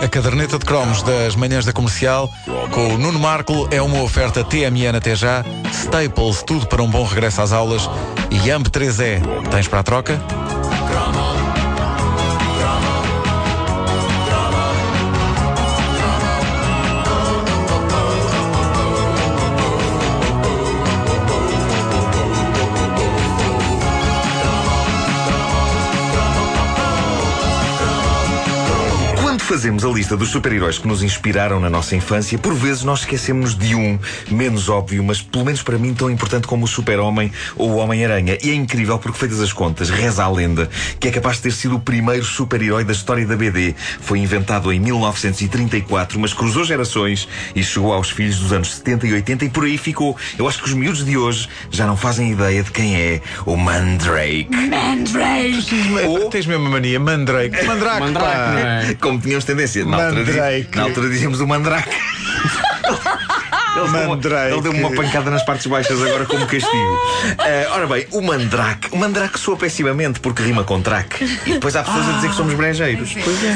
A caderneta de cromos das manhãs da comercial com o Nuno Marco é uma oferta TMN até já, Staples, tudo para um bom regresso às aulas e AMP 3E. Tens para a troca? Fazemos a lista dos super-heróis que nos inspiraram na nossa infância, por vezes nós esquecemos de um, menos óbvio, mas pelo menos para mim tão importante como o Super-Homem ou o Homem-Aranha. E é incrível porque, feitas as contas, reza a lenda que é capaz de ter sido o primeiro super-herói da história da BD. Foi inventado em 1934, mas cruzou gerações e chegou aos filhos dos anos 70 e 80 e por aí ficou. Eu acho que os miúdos de hoje já não fazem ideia de quem é o Mandrake. Mandrake! Ou... Tens mesmo a mania, Mandrake. Mandrake, Mandrake, Como tínhamos tendência. Na altura, na altura dizíamos o mandrake. Ele mandrake. Ele deu-me uma pancada nas partes baixas agora como castigo. Uh, ora bem, o mandrake. O mandrake soa pessimamente porque rima com traque. E depois há pessoas ah, a dizer que somos brejeiros.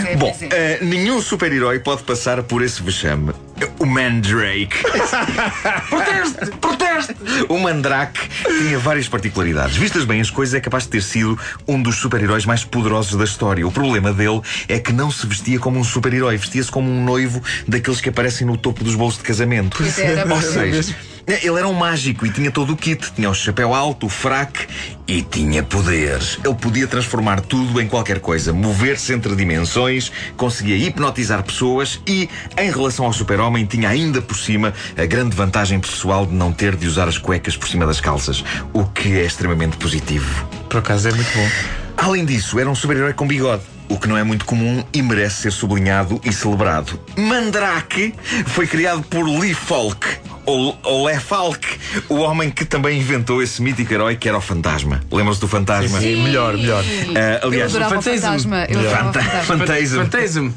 É, Bom, uh, nenhum super-herói pode passar por esse vexame. O Mandrake. proteste! Proteste! O Mandrake tinha várias particularidades. Vistas bem as coisas, é capaz de ter sido um dos super-heróis mais poderosos da história. O problema dele é que não se vestia como um super-herói, vestia-se como um noivo daqueles que aparecem no topo dos bolos de casamento. Era, Ou seja, é, ele era um mágico e tinha todo o kit. Tinha o chapéu alto, o fraque e tinha poderes. Ele podia transformar tudo em qualquer coisa, mover-se entre dimensões, conseguia hipnotizar pessoas e, em relação ao super-homem, tinha ainda por cima a grande vantagem pessoal de não ter de usar as cuecas por cima das calças, o que é extremamente positivo. Por acaso é muito bom. Além disso, era um super-herói com bigode o que não é muito comum e merece ser sublinhado e celebrado. Mandrake foi criado por Lee Falk, ou, ou Le Falk, o homem que também inventou esse mítico herói que era o fantasma. Lembram-se do fantasma? Sim, sim. melhor, melhor. Uh, aliás, eu o fantasma. Eu fantasma. fantasma.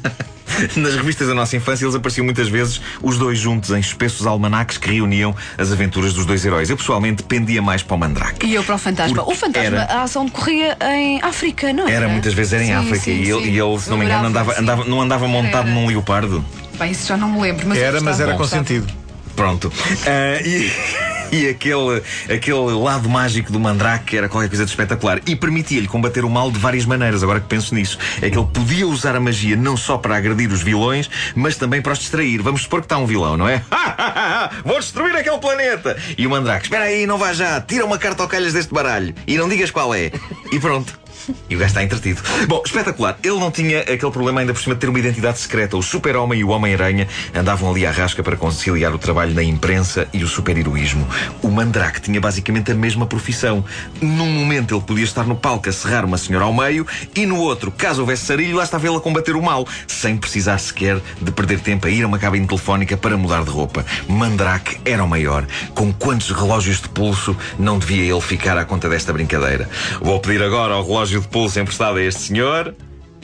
Nas revistas da nossa infância, eles apareciam muitas vezes os dois juntos em espessos almanaques que reuniam as aventuras dos dois heróis. Eu pessoalmente pendia mais para o Mandrake. E eu para o Fantasma. Porque o Fantasma, era... a ação decorria em África, não era? Era, muitas vezes era em sim, África. Sim, e, ele, e ele, se não me engano, andava, andava, não andava montado era. num leopardo. Bem, isso já não me lembro. Mas era, mas era com sentido. Pronto. Uh, e e aquele, aquele lado mágico do Mandrake era qualquer coisa de espetacular. E permitia-lhe combater o mal de várias maneiras, agora que penso nisso. É que ele podia usar a magia não só para agredir os vilões, mas também para os distrair. Vamos supor que está um vilão, não é? Vou destruir aquele planeta! E o Mandrake, espera aí, não vá já, tira uma carta ao calhas deste baralho e não digas qual é. E pronto. E o gajo está entretido. Bom, espetacular. Ele não tinha aquele problema ainda por cima de ter uma identidade secreta. O Super-Homem e o Homem-Aranha andavam ali à rasca para conciliar o trabalho na imprensa e o super-heroísmo. O Mandrake tinha basicamente a mesma profissão. Num momento ele podia estar no palco a serrar uma senhora ao meio e no outro, caso houvesse sarilho, lá estava ele a combater o mal, sem precisar sequer de perder tempo a ir a uma cabine telefónica para mudar de roupa. Mandrake era o maior. Com quantos relógios de pulso não devia ele ficar à conta desta brincadeira? Vou pedir agora ao relógio relógio de pulso emprestado a este senhor.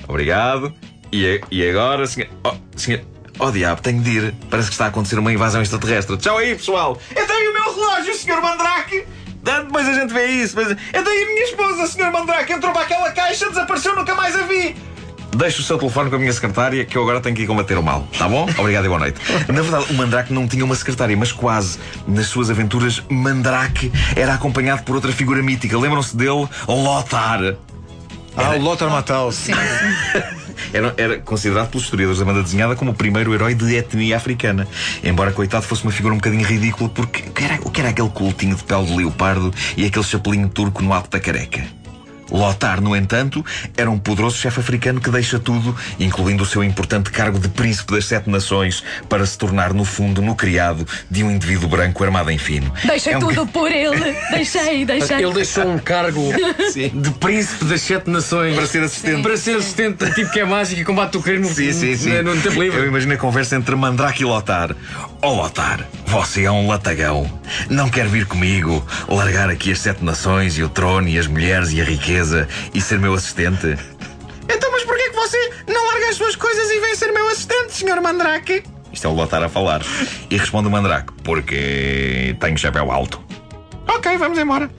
Obrigado. E, e agora, senhor. Oh, senhor. Oh diabo, tenho de ir. Parece que está a acontecer uma invasão extraterrestre. Tchau aí, pessoal. Eu tenho o meu relógio, senhor Mandrake. Depois a gente vê isso. Mas... Eu tenho a minha esposa, senhor Mandrake. Entrou para aquela caixa, desapareceu, nunca mais a vi. Deixe o seu telefone com a minha secretária que eu agora tenho que ir combater o mal. Tá bom? Obrigado e boa noite. Na verdade, o Mandrake não tinha uma secretária, mas quase. Nas suas aventuras, Mandrake era acompanhado por outra figura mítica. Lembram-se dele? Lothar. Ah, o Lothar Matthaus. Sim. Era, era, considerado pelos historiadores da banda desenhada como o primeiro herói de etnia africana. Embora, coitado, fosse uma figura um bocadinho ridícula, porque o que era, o que era aquele cultinho de pele de leopardo e aquele chapelinho turco no alto da careca? Lothar, no entanto, era um poderoso chefe africano que deixa tudo, incluindo o seu importante cargo de príncipe das sete nações, para se tornar, no fundo, no criado de um indivíduo branco armado em fino. Deixei é um... tudo por ele. Deixei, deixei. Ele deixou um cargo de príncipe das sete nações. Para ser assistente. Sim. Para ser assistente, tipo que é mágico e combate o crime sim, sim, sim. no tempo livre. Eu imagino a conversa entre Mandrake e Lothar. Oh, Lothar, você é um latagão. Não quer vir comigo, largar aqui as sete nações e o trono e as mulheres e a riqueza e ser meu assistente? Então, mas porquê que você não larga as suas coisas e vem ser meu assistente, Sr. Mandrake? Isto é o Lothar a falar. E responde o Mandrake: Porque tenho chapéu alto. Ok, vamos embora.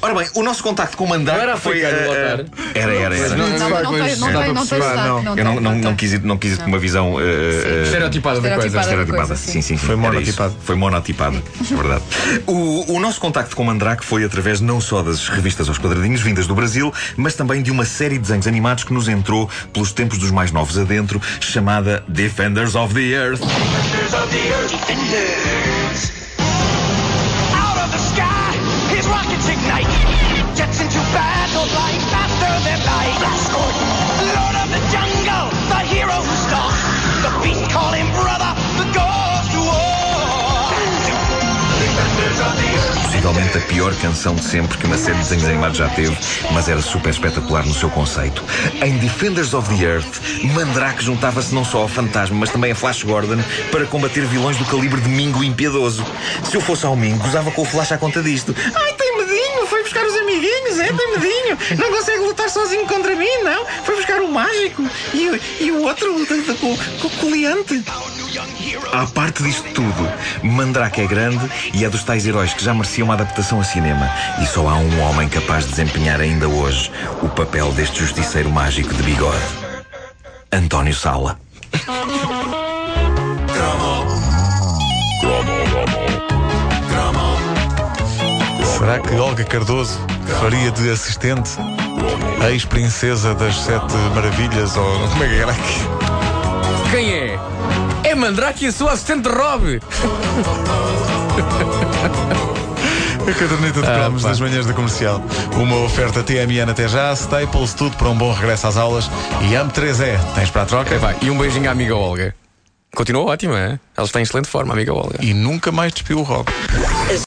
Ora bem, o nosso contacto com o Mandrake Não era foi. eh, eh, Lotar? era, era, era. Não, não, não, tem, não dá tem, para não tem não. não Eu não, não, não quis ir, não quis ir com uma visão. eh, Estereotipada da coisa. Estereotipada. Coisa, sim, sim. Foi era monotipado. Foi monotipado, é verdade. O, o nosso contacto com o Mandrake foi através não só das revistas aos quadradinhos vindas do Brasil, mas também de uma série de desenhos animados que nos entrou pelos tempos dos mais novos adentro, chamada Defenders of the Earth. Out Possivelmente a pior canção de sempre que uma série de desenhos animados já teve, mas era super espetacular no seu conceito. Em Defenders of the Earth, Mandrake juntava-se não só ao Fantasma, mas também a Flash Gordon para combater vilões do calibre de Mingo Impiedoso. Se eu fosse ao Mingo, gozava com o Flash à conta disto. Ai, tem medinho, foi buscar os amiguinhos, é? Tem medinho. Não consegue lutar sozinho contra mim, não. Foi buscar o mágico e, o- e o outro com o coleante. À parte disto tudo, Mandrake é grande e é dos tais heróis que já merecia uma adaptação a cinema. E só há um homem capaz de desempenhar ainda hoje o papel deste justiceiro mágico de bigode: António Sala. Será que Olga Cardoso faria de assistente a ex-princesa das Sete Maravilhas? Ou como é que era aqui? Quem é? É Mandrake e a sua assistente Rob. A caderneta de cromos pá. das manhãs da comercial. Uma oferta TMN até já, Staples, tudo para um bom regresso às aulas. E AM3E, tens para a troca? Vai, e um beijinho à amiga Olga. Continua ótima, é? Ela está em excelente forma, amiga Olga. E nunca mais despiu o Rob.